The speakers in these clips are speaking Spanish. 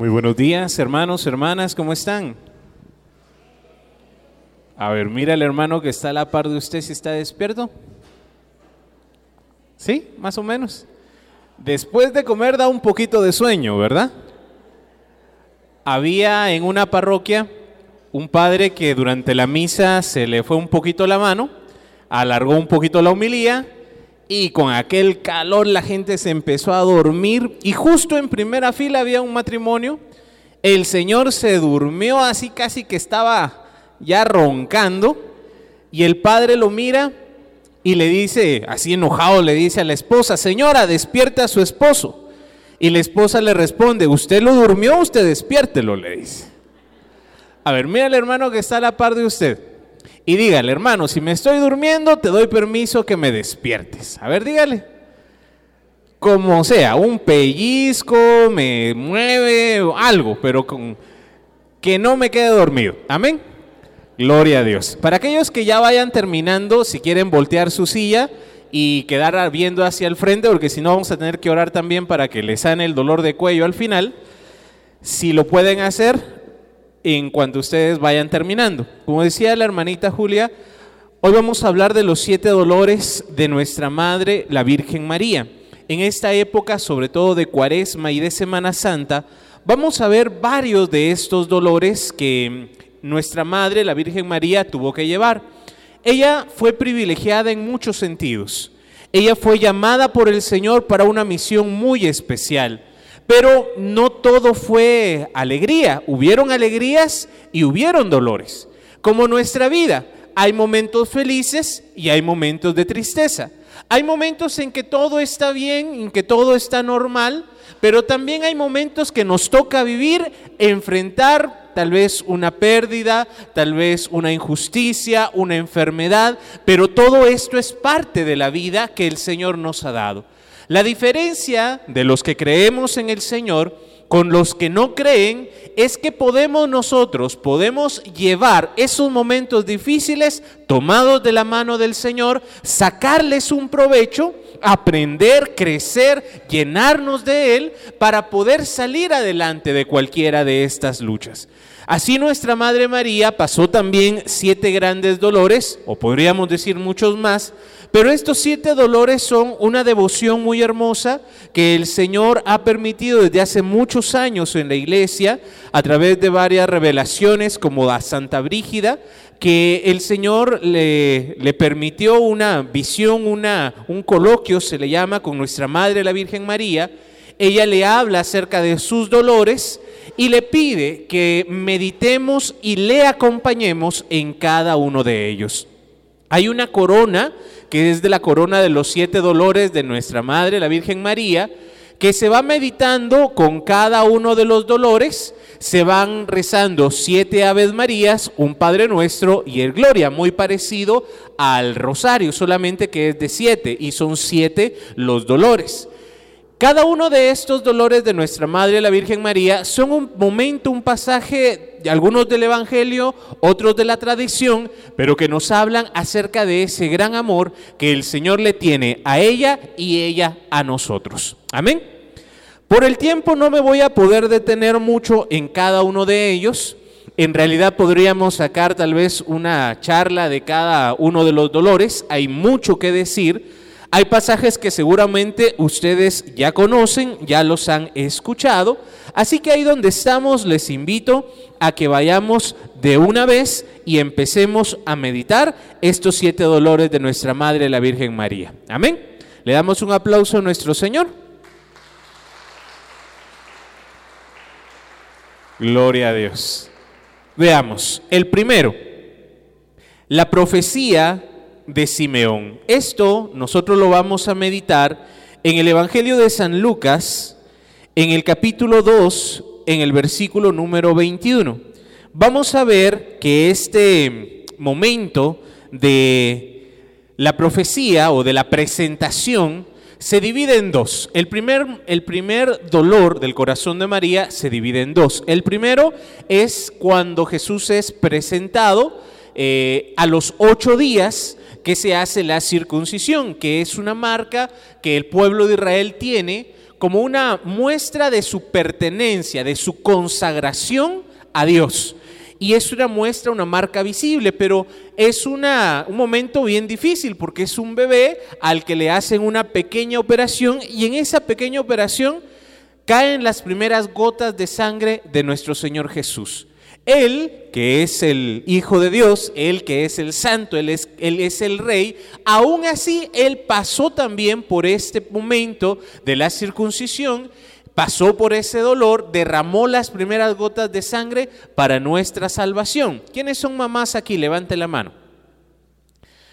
Muy buenos días, hermanos, hermanas, ¿cómo están? A ver, mira el hermano que está a la par de usted si está despierto. ¿Sí? Más o menos. Después de comer da un poquito de sueño, ¿verdad? Había en una parroquia un padre que durante la misa se le fue un poquito la mano, alargó un poquito la homilía y con aquel calor la gente se empezó a dormir y justo en primera fila había un matrimonio. El señor se durmió así casi que estaba ya roncando y el padre lo mira y le dice, así enojado, le dice a la esposa, señora, despierta a su esposo. Y la esposa le responde, ¿usted lo durmió? Usted despiértelo, le dice. A ver, mira al hermano que está a la par de usted y dígale, hermano, si me estoy durmiendo, te doy permiso que me despiertes. A ver, dígale. Como sea, un pellizco, me mueve, algo, pero con que no me quede dormido. Amén. Gloria a Dios. Para aquellos que ya vayan terminando, si quieren voltear su silla y quedar viendo hacia el frente, porque si no vamos a tener que orar también para que les sane el dolor de cuello al final. Si lo pueden hacer, en cuanto ustedes vayan terminando. Como decía la hermanita Julia, hoy vamos a hablar de los siete dolores de nuestra Madre, la Virgen María. En esta época, sobre todo de Cuaresma y de Semana Santa, vamos a ver varios de estos dolores que nuestra Madre, la Virgen María, tuvo que llevar. Ella fue privilegiada en muchos sentidos. Ella fue llamada por el Señor para una misión muy especial. Pero no todo fue alegría. Hubieron alegrías y hubieron dolores. Como nuestra vida, hay momentos felices y hay momentos de tristeza. Hay momentos en que todo está bien, en que todo está normal, pero también hay momentos que nos toca vivir, enfrentar tal vez una pérdida, tal vez una injusticia, una enfermedad, pero todo esto es parte de la vida que el Señor nos ha dado. La diferencia de los que creemos en el Señor con los que no creen es que podemos nosotros, podemos llevar esos momentos difíciles tomados de la mano del Señor, sacarles un provecho, aprender, crecer, llenarnos de Él para poder salir adelante de cualquiera de estas luchas. Así nuestra Madre María pasó también siete grandes dolores, o podríamos decir muchos más, pero estos siete dolores son una devoción muy hermosa que el Señor ha permitido desde hace muchos años en la iglesia a través de varias revelaciones como la Santa Brígida, que el Señor le, le permitió una visión, una, un coloquio, se le llama, con nuestra Madre la Virgen María. Ella le habla acerca de sus dolores y le pide que meditemos y le acompañemos en cada uno de ellos. Hay una corona que es de la corona de los siete dolores de nuestra Madre, la Virgen María, que se va meditando con cada uno de los dolores, se van rezando siete Aves Marías, un Padre Nuestro y el Gloria, muy parecido al rosario, solamente que es de siete y son siete los dolores. Cada uno de estos dolores de nuestra Madre la Virgen María son un momento, un pasaje, algunos del Evangelio, otros de la tradición, pero que nos hablan acerca de ese gran amor que el Señor le tiene a ella y ella a nosotros. Amén. Por el tiempo no me voy a poder detener mucho en cada uno de ellos. En realidad podríamos sacar tal vez una charla de cada uno de los dolores. Hay mucho que decir. Hay pasajes que seguramente ustedes ya conocen, ya los han escuchado, así que ahí donde estamos les invito a que vayamos de una vez y empecemos a meditar estos siete dolores de nuestra Madre la Virgen María. Amén. Le damos un aplauso a nuestro Señor. Gloria a Dios. Veamos, el primero, la profecía de Simeón. Esto nosotros lo vamos a meditar en el Evangelio de San Lucas, en el capítulo 2, en el versículo número 21. Vamos a ver que este momento de la profecía o de la presentación se divide en dos. El primer, el primer dolor del corazón de María se divide en dos. El primero es cuando Jesús es presentado eh, a los ocho días que se hace la circuncisión, que es una marca que el pueblo de Israel tiene como una muestra de su pertenencia, de su consagración a Dios. Y es una muestra, una marca visible, pero es una, un momento bien difícil porque es un bebé al que le hacen una pequeña operación y en esa pequeña operación caen las primeras gotas de sangre de nuestro Señor Jesús. Él, que es el Hijo de Dios, Él que es el Santo, Él es, es el Rey, aún así Él pasó también por este momento de la circuncisión pasó por ese dolor, derramó las primeras gotas de sangre para nuestra salvación. ¿Quiénes son mamás aquí? Levante la mano.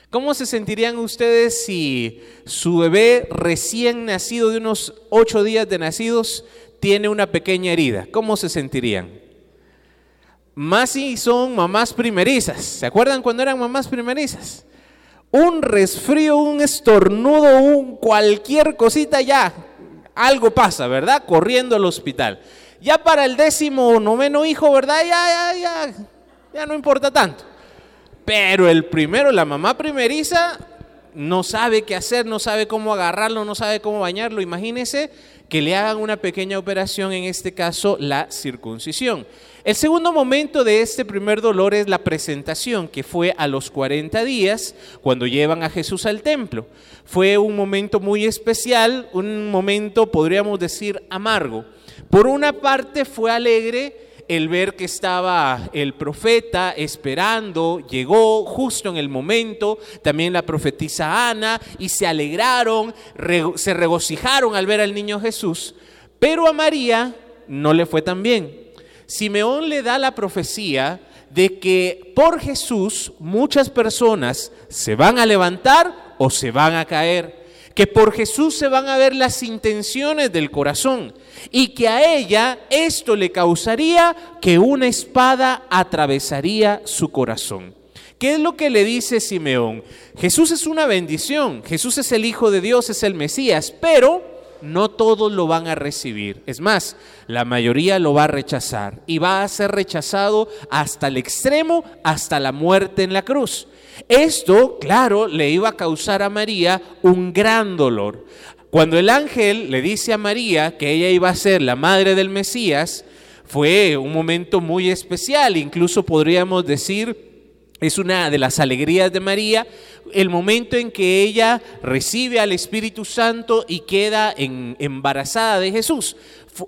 ¿Cómo se sentirían ustedes si su bebé recién nacido de unos ocho días de nacidos tiene una pequeña herida? ¿Cómo se sentirían? Más si son mamás primerizas. ¿Se acuerdan cuando eran mamás primerizas? Un resfrío, un estornudo, un cualquier cosita ya, algo pasa, ¿verdad? Corriendo al hospital. Ya para el décimo o noveno hijo, ¿verdad? Ya, ya, ya, ya no importa tanto. Pero el primero, la mamá primeriza, no sabe qué hacer, no sabe cómo agarrarlo, no sabe cómo bañarlo. Imagínese que le hagan una pequeña operación, en este caso la circuncisión. El segundo momento de este primer dolor es la presentación, que fue a los 40 días cuando llevan a Jesús al templo. Fue un momento muy especial, un momento, podríamos decir, amargo. Por una parte fue alegre el ver que estaba el profeta esperando, llegó justo en el momento, también la profetisa Ana, y se alegraron, se regocijaron al ver al niño Jesús, pero a María no le fue tan bien. Simeón le da la profecía de que por Jesús muchas personas se van a levantar o se van a caer, que por Jesús se van a ver las intenciones del corazón y que a ella esto le causaría que una espada atravesaría su corazón. ¿Qué es lo que le dice Simeón? Jesús es una bendición, Jesús es el Hijo de Dios, es el Mesías, pero no todos lo van a recibir. Es más, la mayoría lo va a rechazar y va a ser rechazado hasta el extremo, hasta la muerte en la cruz. Esto, claro, le iba a causar a María un gran dolor. Cuando el ángel le dice a María que ella iba a ser la madre del Mesías, fue un momento muy especial, incluso podríamos decir es una de las alegrías de María, el momento en que ella recibe al Espíritu Santo y queda embarazada de Jesús.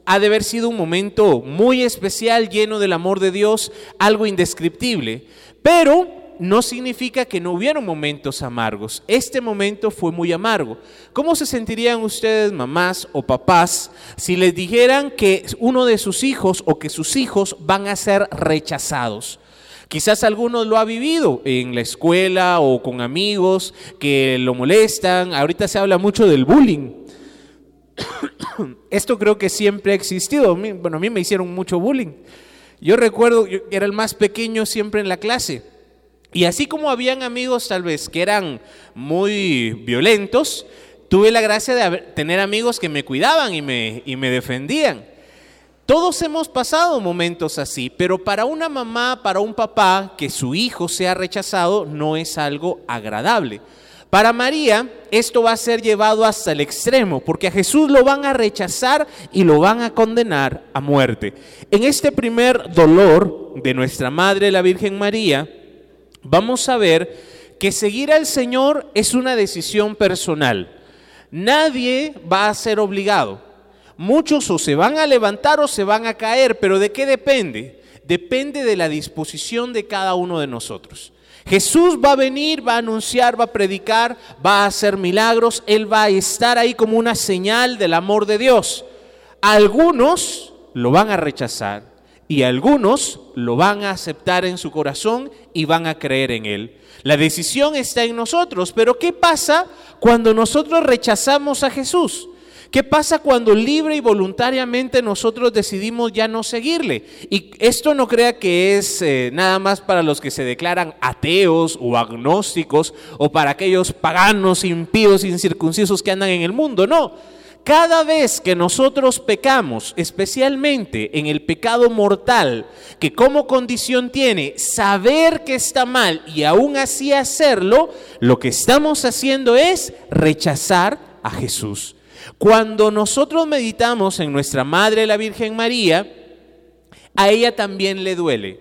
Ha de haber sido un momento muy especial, lleno del amor de Dios, algo indescriptible. Pero no significa que no hubieron momentos amargos. Este momento fue muy amargo. ¿Cómo se sentirían ustedes, mamás o papás, si les dijeran que uno de sus hijos o que sus hijos van a ser rechazados? Quizás algunos lo ha vivido en la escuela o con amigos que lo molestan. Ahorita se habla mucho del bullying. Esto creo que siempre ha existido. Bueno, a mí me hicieron mucho bullying. Yo recuerdo, yo era el más pequeño siempre en la clase. Y así como habían amigos tal vez que eran muy violentos, tuve la gracia de tener amigos que me cuidaban y me, y me defendían. Todos hemos pasado momentos así, pero para una mamá, para un papá, que su hijo sea rechazado no es algo agradable. Para María esto va a ser llevado hasta el extremo, porque a Jesús lo van a rechazar y lo van a condenar a muerte. En este primer dolor de nuestra Madre, la Virgen María, vamos a ver que seguir al Señor es una decisión personal. Nadie va a ser obligado. Muchos o se van a levantar o se van a caer, pero ¿de qué depende? Depende de la disposición de cada uno de nosotros. Jesús va a venir, va a anunciar, va a predicar, va a hacer milagros, Él va a estar ahí como una señal del amor de Dios. Algunos lo van a rechazar y algunos lo van a aceptar en su corazón y van a creer en Él. La decisión está en nosotros, pero ¿qué pasa cuando nosotros rechazamos a Jesús? ¿Qué pasa cuando libre y voluntariamente nosotros decidimos ya no seguirle? Y esto no crea que es eh, nada más para los que se declaran ateos o agnósticos o para aquellos paganos, impíos, incircuncisos que andan en el mundo, no. Cada vez que nosotros pecamos, especialmente en el pecado mortal, que como condición tiene saber que está mal y aún así hacerlo, lo que estamos haciendo es rechazar a Jesús. Cuando nosotros meditamos en nuestra Madre la Virgen María, a ella también le duele.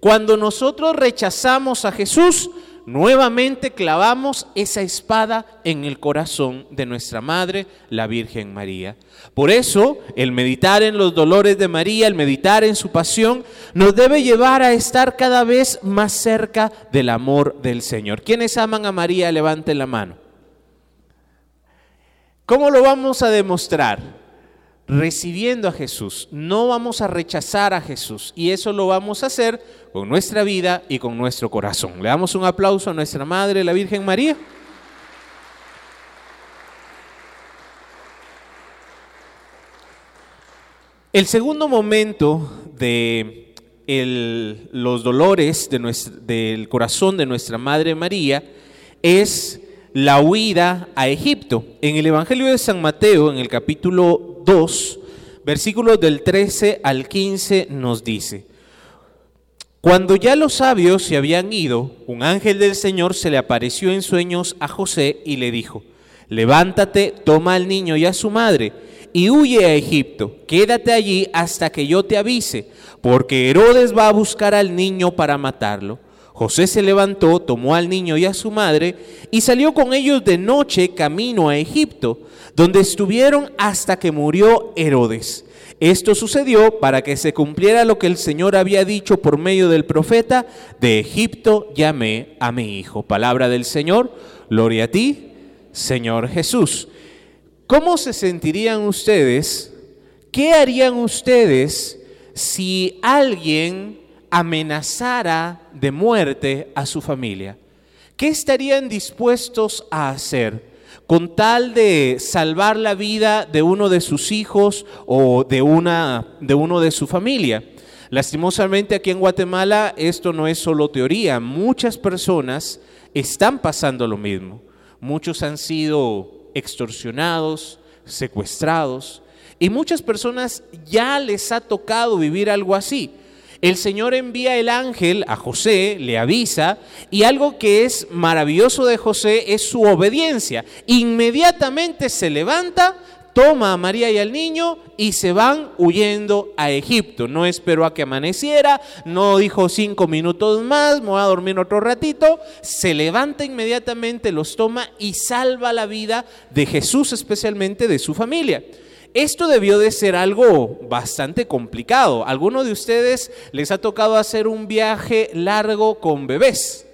Cuando nosotros rechazamos a Jesús, nuevamente clavamos esa espada en el corazón de nuestra Madre, la Virgen María. Por eso, el meditar en los dolores de María, el meditar en su pasión, nos debe llevar a estar cada vez más cerca del amor del Señor. ¿Quiénes aman a María? Levanten la mano. ¿Cómo lo vamos a demostrar? Recibiendo a Jesús. No vamos a rechazar a Jesús y eso lo vamos a hacer con nuestra vida y con nuestro corazón. Le damos un aplauso a nuestra Madre, la Virgen María. El segundo momento de los dolores del corazón de nuestra Madre María es la huida a Egipto. En el Evangelio de San Mateo, en el capítulo 2, versículos del 13 al 15, nos dice, cuando ya los sabios se habían ido, un ángel del Señor se le apareció en sueños a José y le dijo, levántate, toma al niño y a su madre y huye a Egipto, quédate allí hasta que yo te avise, porque Herodes va a buscar al niño para matarlo. José se levantó, tomó al niño y a su madre y salió con ellos de noche camino a Egipto, donde estuvieron hasta que murió Herodes. Esto sucedió para que se cumpliera lo que el Señor había dicho por medio del profeta, de Egipto llamé a mi hijo. Palabra del Señor, gloria a ti, Señor Jesús. ¿Cómo se sentirían ustedes? ¿Qué harían ustedes si alguien amenazara de muerte a su familia, ¿qué estarían dispuestos a hacer con tal de salvar la vida de uno de sus hijos o de, una, de uno de su familia? Lastimosamente aquí en Guatemala esto no es solo teoría, muchas personas están pasando lo mismo. Muchos han sido extorsionados, secuestrados y muchas personas ya les ha tocado vivir algo así. El Señor envía el ángel a José, le avisa, y algo que es maravilloso de José es su obediencia. Inmediatamente se levanta, toma a María y al niño y se van huyendo a Egipto. No esperó a que amaneciera, no dijo cinco minutos más, me voy a dormir otro ratito. Se levanta inmediatamente, los toma y salva la vida de Jesús, especialmente de su familia. Esto debió de ser algo bastante complicado. ¿Alguno de ustedes les ha tocado hacer un viaje largo con bebés?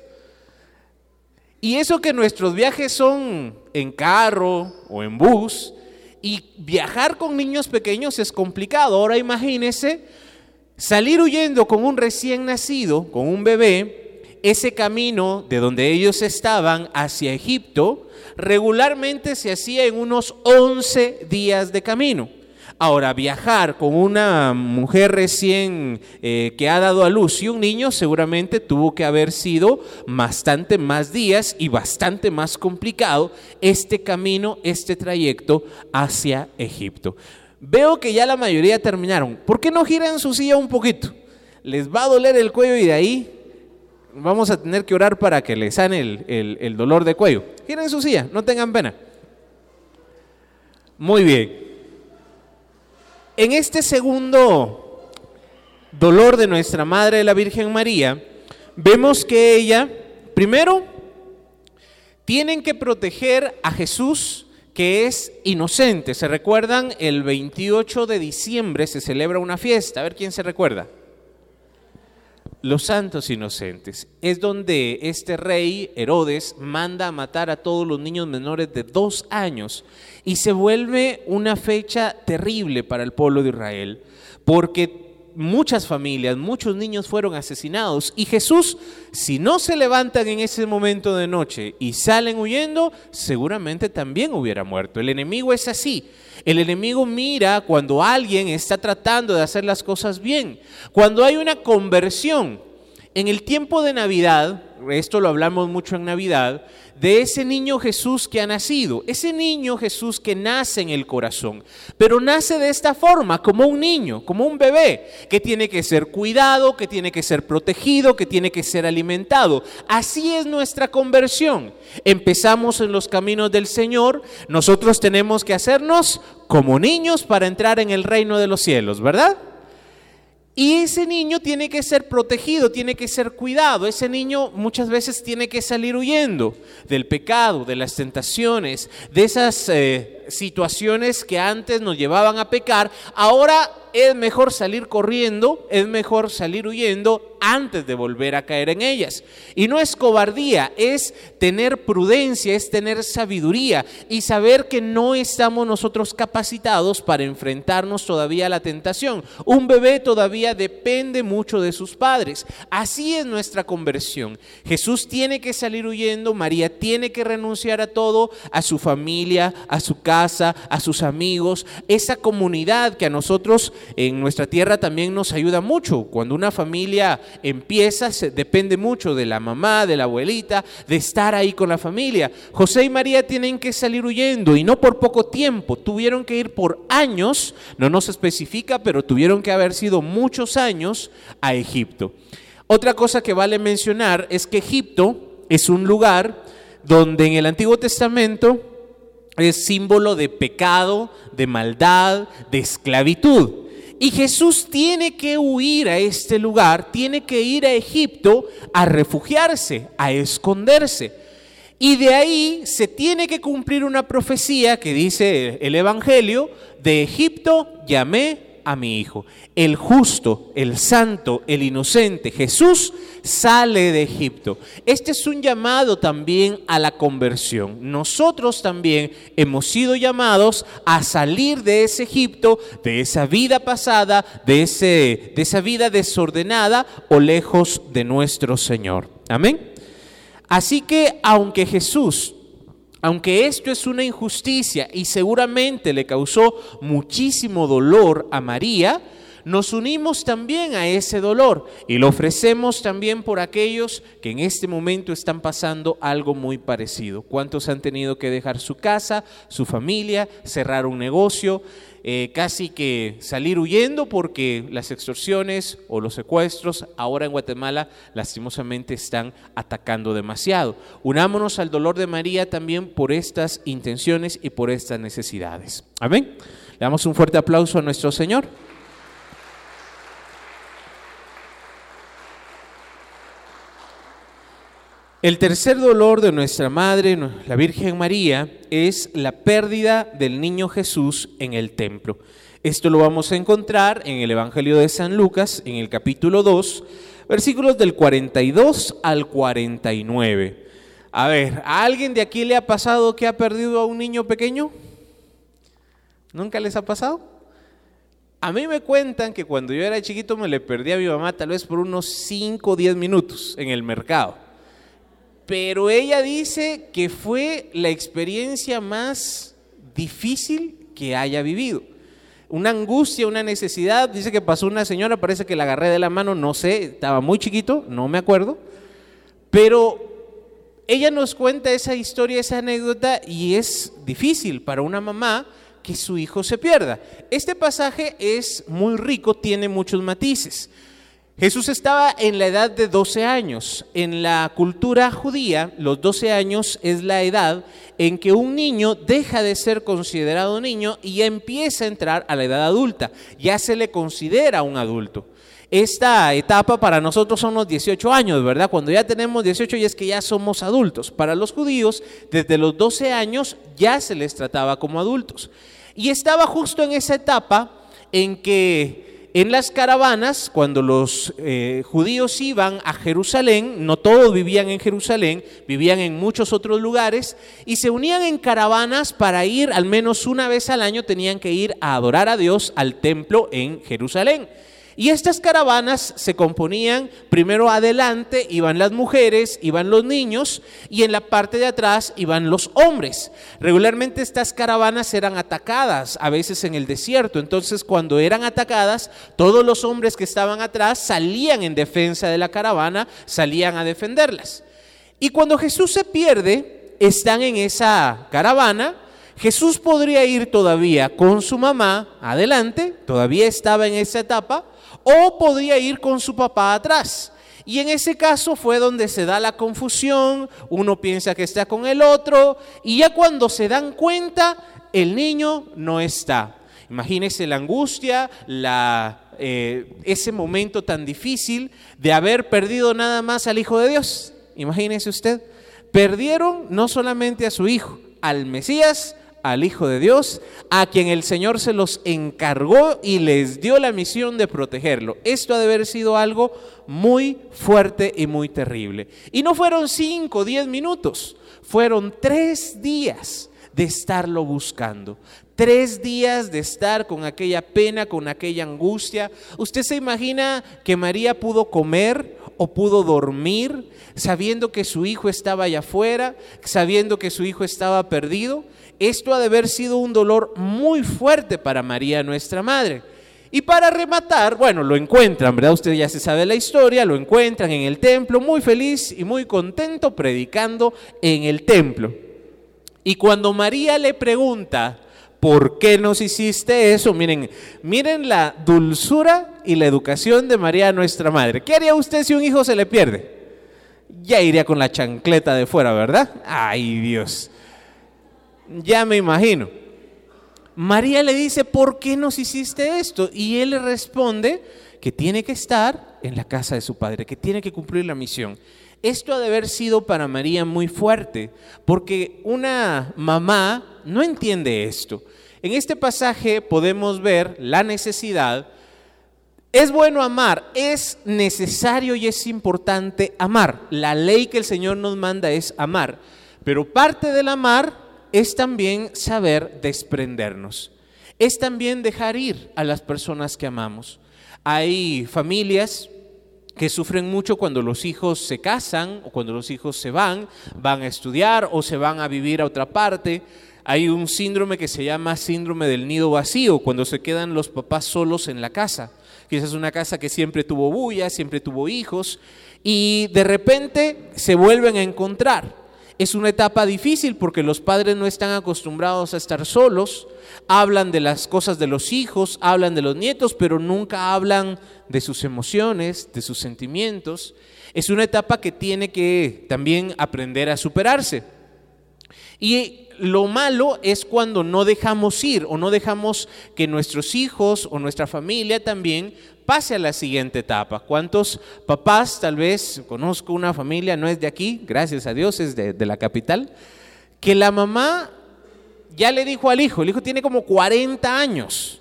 Y eso que nuestros viajes son en carro o en bus, y viajar con niños pequeños es complicado. Ahora imagínense salir huyendo con un recién nacido, con un bebé, ese camino de donde ellos estaban hacia Egipto, regularmente se hacía en unos 11 días de camino. Ahora, viajar con una mujer recién eh, que ha dado a luz y un niño seguramente tuvo que haber sido bastante más días y bastante más complicado este camino, este trayecto hacia Egipto. Veo que ya la mayoría terminaron. ¿Por qué no giran su silla un poquito? Les va a doler el cuello y de ahí vamos a tener que orar para que le sane el, dolor de cuello. Giren su silla, no tengan pena. Muy bien. En este segundo dolor de nuestra Madre la Virgen María, vemos que ella, primero, tienen que proteger a Jesús que es inocente. ¿Se recuerdan? El 28 de diciembre se celebra una fiesta. A ver quién se recuerda los santos inocentes. Es donde este rey Herodes manda a matar a todos los niños menores de dos años y se vuelve una fecha terrible para el pueblo de Israel, porque muchas familias, muchos niños fueron asesinados y Jesús, si no se levantan en ese momento de noche y salen huyendo, seguramente también hubiera muerto. El enemigo es así. El enemigo mira cuando alguien está tratando de hacer las cosas bien, cuando hay una conversión en el tiempo de Navidad, esto lo hablamos mucho en Navidad, de ese niño Jesús que ha nacido, ese niño Jesús que nace en el corazón, pero nace de esta forma, como un niño, como un bebé, que tiene que ser cuidado, que tiene que ser protegido, que tiene que ser alimentado. Así es nuestra conversión. Empezamos en los caminos del Señor, nosotros tenemos que hacernos como niños para entrar en el reino de los cielos, ¿verdad? Y ese niño tiene que ser protegido, tiene que ser cuidado. Ese niño muchas veces tiene que salir huyendo del pecado, de las tentaciones, de esas eh, situaciones que antes nos llevaban a pecar. Ahora es mejor salir corriendo, es mejor salir huyendo antes de volver a caer en ellas. Y no es cobardía, es tener prudencia, es tener sabiduría y saber que no estamos nosotros capacitados para enfrentarnos todavía a la tentación. Un bebé todavía depende mucho de sus padres. Así es nuestra conversión. Jesús tiene que salir huyendo, María tiene que renunciar a todo, a su familia, a su casa, a sus amigos, esa comunidad que a nosotros en nuestra tierra también nos ayuda mucho. Cuando una familia empieza, se, depende mucho de la mamá, de la abuelita, de estar ahí con la familia. José y María tienen que salir huyendo y no por poco tiempo, tuvieron que ir por años, no nos especifica, pero tuvieron que haber sido muchos años a Egipto. Otra cosa que vale mencionar es que Egipto es un lugar donde en el Antiguo Testamento es símbolo de pecado, de maldad, de esclavitud. Y Jesús tiene que huir a este lugar, tiene que ir a Egipto a refugiarse, a esconderse. Y de ahí se tiene que cumplir una profecía que dice el Evangelio, de Egipto llamé a mi Hijo. El justo, el santo, el inocente, Jesús sale de Egipto. Este es un llamado también a la conversión. Nosotros también hemos sido llamados a salir de ese Egipto, de esa vida pasada, de, ese, de esa vida desordenada o lejos de nuestro Señor. Amén. Así que aunque Jesús aunque esto es una injusticia y seguramente le causó muchísimo dolor a María, nos unimos también a ese dolor y lo ofrecemos también por aquellos que en este momento están pasando algo muy parecido. ¿Cuántos han tenido que dejar su casa, su familia, cerrar un negocio? Eh, casi que salir huyendo porque las extorsiones o los secuestros ahora en Guatemala lastimosamente están atacando demasiado. Unámonos al dolor de María también por estas intenciones y por estas necesidades. Amén. Le damos un fuerte aplauso a nuestro Señor. El tercer dolor de nuestra Madre, la Virgen María, es la pérdida del niño Jesús en el templo. Esto lo vamos a encontrar en el Evangelio de San Lucas, en el capítulo 2, versículos del 42 al 49. A ver, ¿a alguien de aquí le ha pasado que ha perdido a un niño pequeño? ¿Nunca les ha pasado? A mí me cuentan que cuando yo era chiquito me le perdí a mi mamá tal vez por unos 5 o 10 minutos en el mercado pero ella dice que fue la experiencia más difícil que haya vivido. Una angustia, una necesidad, dice que pasó una señora, parece que la agarré de la mano, no sé, estaba muy chiquito, no me acuerdo, pero ella nos cuenta esa historia, esa anécdota, y es difícil para una mamá que su hijo se pierda. Este pasaje es muy rico, tiene muchos matices. Jesús estaba en la edad de 12 años. En la cultura judía, los 12 años es la edad en que un niño deja de ser considerado niño y empieza a entrar a la edad adulta. Ya se le considera un adulto. Esta etapa para nosotros son los 18 años, ¿verdad? Cuando ya tenemos 18 y es que ya somos adultos. Para los judíos, desde los 12 años ya se les trataba como adultos. Y estaba justo en esa etapa en que en las caravanas, cuando los eh, judíos iban a Jerusalén, no todos vivían en Jerusalén, vivían en muchos otros lugares, y se unían en caravanas para ir al menos una vez al año, tenían que ir a adorar a Dios al templo en Jerusalén. Y estas caravanas se componían, primero adelante iban las mujeres, iban los niños y en la parte de atrás iban los hombres. Regularmente estas caravanas eran atacadas, a veces en el desierto. Entonces cuando eran atacadas, todos los hombres que estaban atrás salían en defensa de la caravana, salían a defenderlas. Y cuando Jesús se pierde, están en esa caravana. Jesús podría ir todavía con su mamá adelante, todavía estaba en esa etapa, o podía ir con su papá atrás. Y en ese caso fue donde se da la confusión, uno piensa que está con el otro, y ya cuando se dan cuenta, el niño no está. Imagínese la angustia, eh, ese momento tan difícil de haber perdido nada más al Hijo de Dios. Imagínese usted. Perdieron no solamente a su Hijo, al Mesías, al Hijo de Dios, a quien el Señor se los encargó y les dio la misión de protegerlo. Esto ha de haber sido algo muy fuerte y muy terrible. Y no fueron cinco, diez minutos, fueron tres días de estarlo buscando. Tres días de estar con aquella pena, con aquella angustia. ¿Usted se imagina que María pudo comer o pudo dormir sabiendo que su hijo estaba allá afuera, sabiendo que su hijo estaba perdido? Esto ha de haber sido un dolor muy fuerte para María, nuestra madre. Y para rematar, bueno, lo encuentran, ¿verdad? Usted ya se sabe la historia, lo encuentran en el templo, muy feliz y muy contento predicando en el templo. Y cuando María le pregunta, ¿por qué nos hiciste eso? Miren, miren la dulzura y la educación de María, nuestra madre. ¿Qué haría usted si un hijo se le pierde? Ya iría con la chancleta de fuera, ¿verdad? Ay, Dios. Ya me imagino. María le dice, ¿por qué nos hiciste esto? Y él le responde que tiene que estar en la casa de su padre, que tiene que cumplir la misión. Esto ha de haber sido para María muy fuerte, porque una mamá no entiende esto. En este pasaje podemos ver la necesidad. Es bueno amar, es necesario y es importante amar. La ley que el Señor nos manda es amar, pero parte del amar es también saber desprendernos. Es también dejar ir a las personas que amamos. Hay familias que sufren mucho cuando los hijos se casan o cuando los hijos se van, van a estudiar o se van a vivir a otra parte. Hay un síndrome que se llama síndrome del nido vacío, cuando se quedan los papás solos en la casa. Quizás una casa que siempre tuvo bulla, siempre tuvo hijos, y de repente se vuelven a encontrar es una etapa difícil porque los padres no están acostumbrados a estar solos, hablan de las cosas de los hijos, hablan de los nietos, pero nunca hablan de sus emociones, de sus sentimientos. Es una etapa que tiene que también aprender a superarse. Y lo malo es cuando no dejamos ir o no dejamos que nuestros hijos o nuestra familia también pase a la siguiente etapa. ¿Cuántos papás, tal vez, conozco una familia, no es de aquí, gracias a Dios, es de, la capital, que la mamá ya le dijo al hijo, el hijo tiene como 40 años,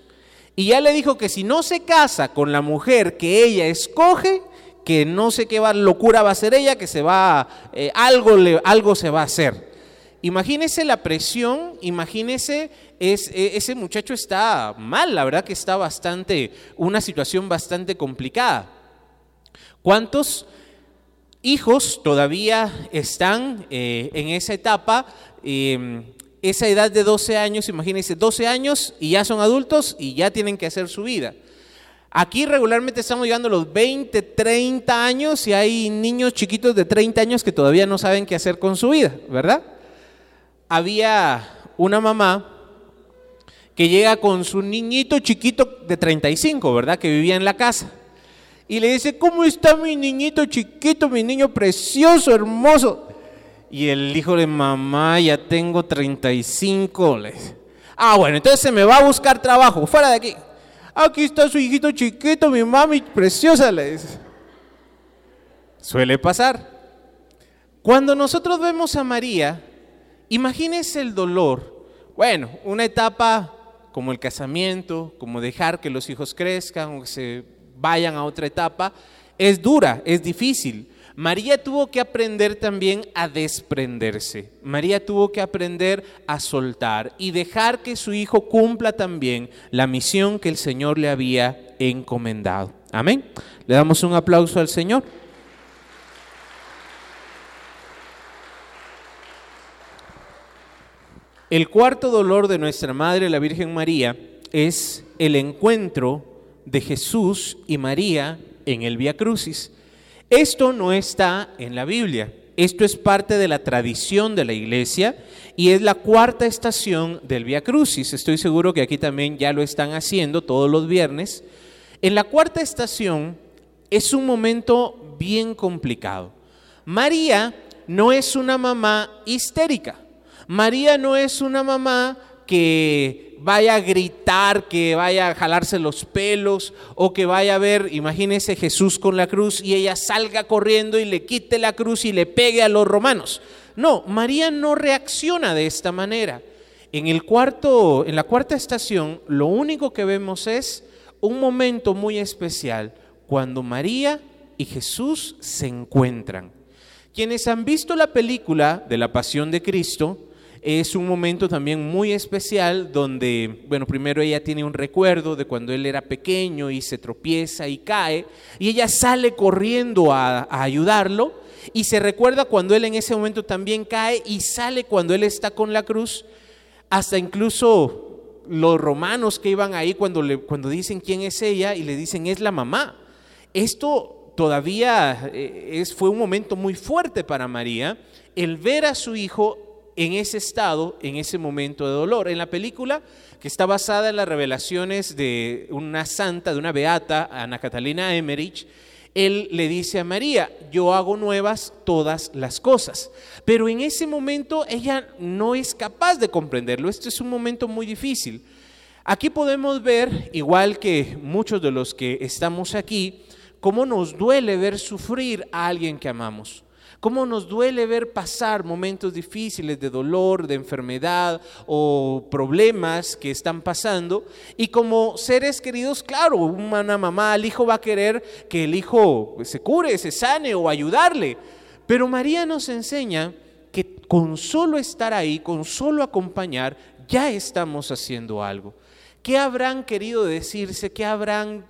y ya le dijo que si no se casa con la mujer que ella escoge, que no sé qué va, locura va a ser ella, que se va, eh, algo, le, algo se va a hacer. Imagínese la presión, imagínese, es, e, ese muchacho está mal, la verdad que está bastante, una situación bastante complicada. ¿Cuántos hijos todavía están eh, en esa etapa? Em, esa edad de 12 años, imagínense, 12 años y ya son adultos y ya tienen que hacer su vida. Aquí regularmente estamos llegando a los 20, 30 años y hay niños chiquitos de 30 años que todavía no saben qué hacer con su vida, ¿verdad? Había una mamá que llega con su niñito chiquito de 35, ¿verdad? Que vivía en la casa. Y le dice, ¿cómo está mi niñito chiquito, mi niño precioso, hermoso? Y el hijo de mamá, ya tengo 35. Le dice, ah, bueno, entonces se me va a buscar trabajo, fuera de aquí. Aquí está su hijito chiquito, mi mami preciosa, le dice. Suele pasar. Cuando nosotros vemos a María, Imagínese el dolor. Bueno, una etapa como el casamiento, como dejar que los hijos crezcan o que se vayan a otra etapa, es dura, es difícil. María tuvo que aprender también a desprenderse. María tuvo que aprender a soltar y dejar que su hijo cumpla también la misión que el Señor le había encomendado. Amén. Le damos un aplauso al Señor. El cuarto dolor de nuestra Madre, la Virgen María, es el encuentro de Jesús y María en el Via Crucis. Esto no está en la Biblia. Esto es parte de la tradición de la iglesia y es la cuarta estación del Via Crucis. Estoy seguro que aquí también ya lo están haciendo todos los viernes. En la cuarta estación es un momento bien complicado. María no es una mamá histérica. María no es una mamá que vaya a gritar, que vaya a jalarse los pelos o que vaya a ver, imagínese Jesús con la cruz y ella salga corriendo y le quite la cruz y le pegue a los romanos. No, María no reacciona de esta manera. En el cuarto, en la cuarta estación, lo único que vemos es un momento muy especial cuando María y Jesús se encuentran. Quienes han visto la película de la Pasión de Cristo, es un momento también muy especial donde, bueno, primero ella tiene un recuerdo de cuando él era pequeño y se tropieza y cae, y ella sale corriendo a, ayudarlo, y se recuerda cuando él en ese momento también cae y sale cuando él está con la cruz, hasta incluso los romanos que iban ahí cuando, le, cuando dicen quién es ella y le dicen es la mamá. Esto todavía eh, es, fue un momento muy fuerte para María, el ver a su hijo en ese estado, en ese momento de dolor. En la película, que está basada en las revelaciones de una santa, de una beata, Ana Catalina Emmerich, él le dice a María, yo hago nuevas todas las cosas. Pero en ese momento ella no es capaz de comprenderlo. Este es un momento muy difícil. Aquí podemos ver, igual que muchos de los que estamos aquí, cómo nos duele ver sufrir a alguien que amamos. Cómo nos duele ver pasar momentos difíciles de dolor, de enfermedad o problemas que están pasando. Y como seres queridos, claro, una mamá al hijo va a querer que el hijo se cure, se sane o ayudarle. Pero María nos enseña que con solo estar ahí, con solo acompañar, ya estamos haciendo algo. ¿Qué habrán querido decirse? ¿Qué habrán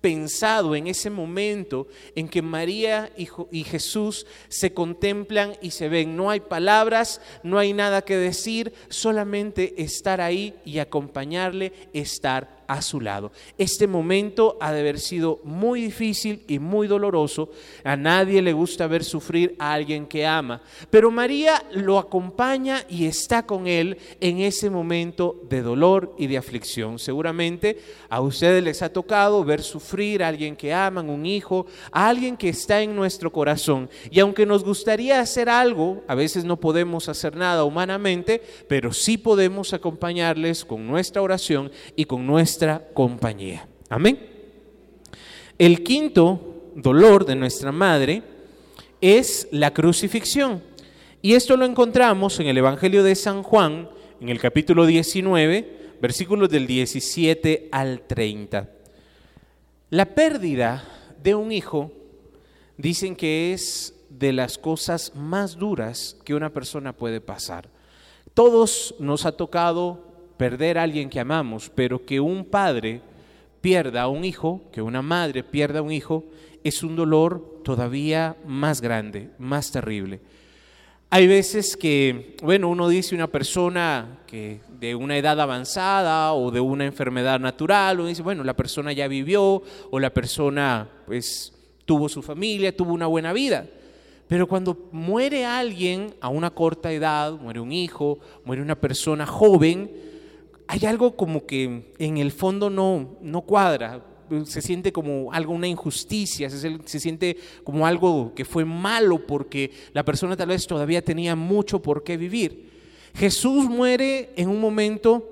pensado en ese momento en que María y, Jesús se contemplan y se ven. No hay palabras, no hay nada que decir, solamente estar ahí y acompañarle, estar a su lado. Este momento ha de haber sido muy difícil y muy doloroso. A nadie le gusta ver sufrir a alguien que ama, pero María lo acompaña y está con él en ese momento de dolor y de aflicción. Seguramente a ustedes les ha tocado ver sufrir a alguien que aman, un hijo, a alguien que está en nuestro corazón. Y aunque nos gustaría hacer algo, a veces no podemos hacer nada humanamente, pero sí podemos acompañarles con nuestra oración y con nuestra compañía. Amén. El quinto dolor de nuestra madre es la crucifixión. Y esto lo encontramos en el Evangelio de San Juan, en el capítulo 19, versículos del 17 al 30. La pérdida de un hijo dicen que es de las cosas más duras que una persona puede pasar. Todos nos ha tocado perder a alguien que amamos, pero que un padre pierda a un hijo, que una madre pierda a un hijo, es un dolor todavía más grande, más terrible. Hay veces que, bueno, uno dice una persona que de una edad avanzada o de una enfermedad natural, uno dice, bueno, la persona ya vivió o la persona pues tuvo su familia, tuvo una buena vida. Pero cuando muere alguien a una corta edad, muere un hijo, muere una persona joven, hay algo como que en el fondo no, no cuadra, se siente como algo, una injusticia, se, se, siente como algo que fue malo porque la persona tal vez todavía tenía mucho por qué vivir. Jesús muere en un momento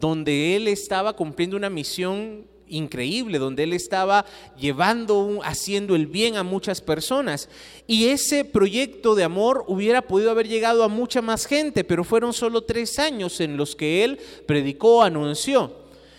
donde él estaba cumpliendo una misión increíble, donde él estaba llevando, haciendo el bien a muchas personas. Y ese proyecto de amor hubiera podido haber llegado a mucha más gente, pero fueron solo tres años en los que él predicó, anunció.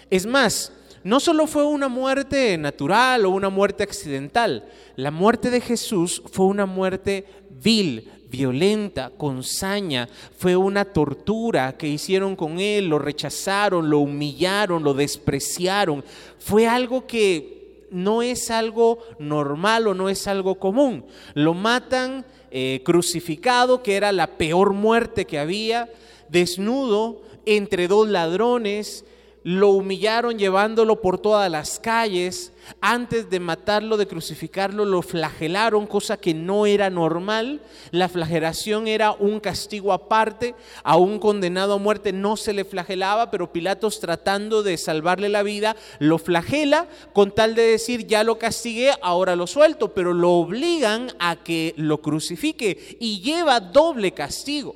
Es más, no solo fue una muerte natural o una muerte accidental, la muerte de Jesús fue una muerte vil, violenta, con saña, fue una tortura que hicieron con él, lo rechazaron, lo humillaron, lo despreciaron. Fue algo que no es algo normal o no es algo común. Lo matan eh, crucificado, que era la peor muerte que había, desnudo, entre dos ladrones, lo humillaron llevándolo por todas las calles, antes de matarlo, de crucificarlo, lo flagelaron, cosa que no era normal. La flagelación era un castigo aparte, a un condenado a muerte no se le flagelaba, pero Pilatos tratando de salvarle la vida, lo flagela con tal de decir, ya lo castigué, ahora lo suelto, pero lo obligan a que lo crucifique y lleva doble castigo.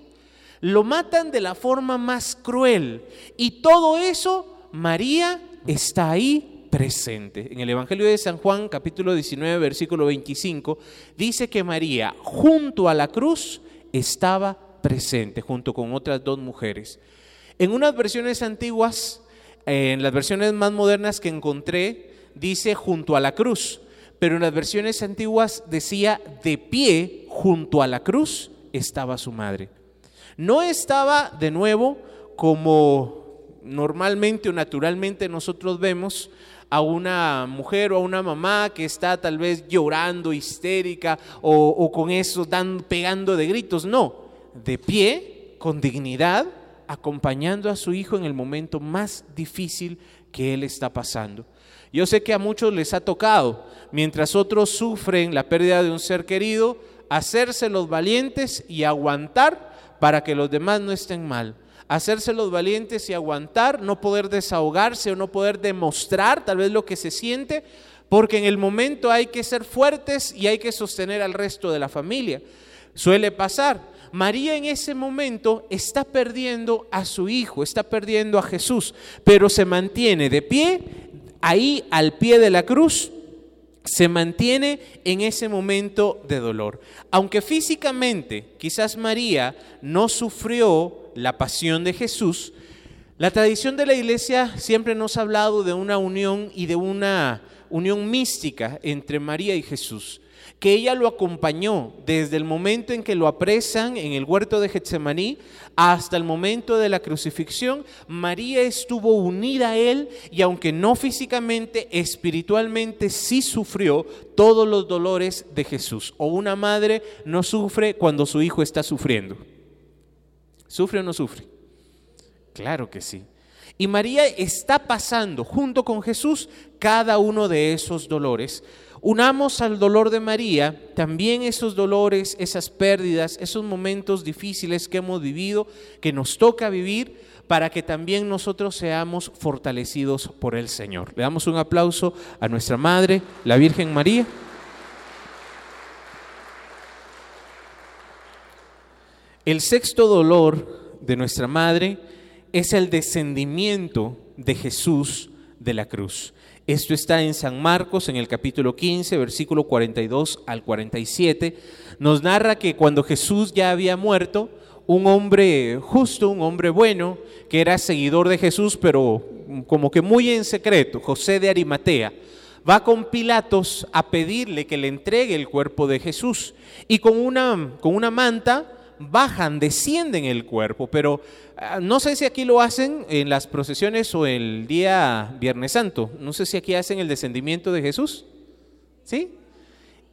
Lo matan de la forma más cruel y todo eso María está ahí presente. En el Evangelio de San Juan, capítulo 19, versículo 25, dice que María junto a la cruz estaba presente, junto con otras dos mujeres. En unas versiones antiguas, en las versiones más modernas que encontré, dice junto a la cruz, pero en las versiones antiguas decía de pie junto a la cruz estaba su madre. No estaba de nuevo como normalmente o naturalmente nosotros vemos a una mujer o a una mamá que está tal vez llorando, histérica o, con eso dan, pegando de gritos. No, de pie, con dignidad, acompañando a su hijo en el momento más difícil que él está pasando. Yo sé que a muchos les ha tocado, mientras otros sufren la pérdida de un ser querido, hacerse los valientes y aguantar para que los demás no estén mal hacerse los valientes y aguantar, no poder desahogarse o no poder demostrar tal vez lo que se siente, porque en el momento hay que ser fuertes y hay que sostener al resto de la familia. Suele pasar. María en ese momento está perdiendo a su hijo, está perdiendo a Jesús, pero se mantiene de pie, ahí al pie de la cruz, se mantiene en ese momento de dolor. Aunque físicamente quizás María no sufrió la pasión de Jesús, la tradición de la iglesia siempre nos ha hablado de una unión y de una unión mística entre María y Jesús, que ella lo acompañó desde el momento en que lo apresan en el huerto de Getsemaní hasta el momento de la crucifixión. María estuvo unida a él y aunque no físicamente, espiritualmente sí sufrió todos los dolores de Jesús. O una madre no sufre cuando su hijo está sufriendo. ¿Sufre o no sufre? Claro que sí. Y María está pasando junto con Jesús cada uno de esos dolores. Unamos al dolor de María también esos dolores, esas pérdidas, esos momentos difíciles que hemos vivido, que nos toca vivir, para que también nosotros seamos fortalecidos por el Señor. Le damos un aplauso a nuestra Madre, la Virgen María. El sexto dolor de nuestra madre es el descendimiento de Jesús de la cruz. Esto está en San Marcos en el capítulo 15, versículo 42 al 47. Nos narra que cuando Jesús ya había muerto, un hombre justo, un hombre bueno, que era seguidor de Jesús, pero como que muy en secreto, José de Arimatea, va con Pilatos a pedirle que le entregue el cuerpo de Jesús. Y con una, con una manta bajan, descienden el cuerpo, pero ah, no sé si aquí lo hacen en las procesiones o el día Viernes Santo. No sé si aquí hacen el descendimiento de Jesús. ¿Sí?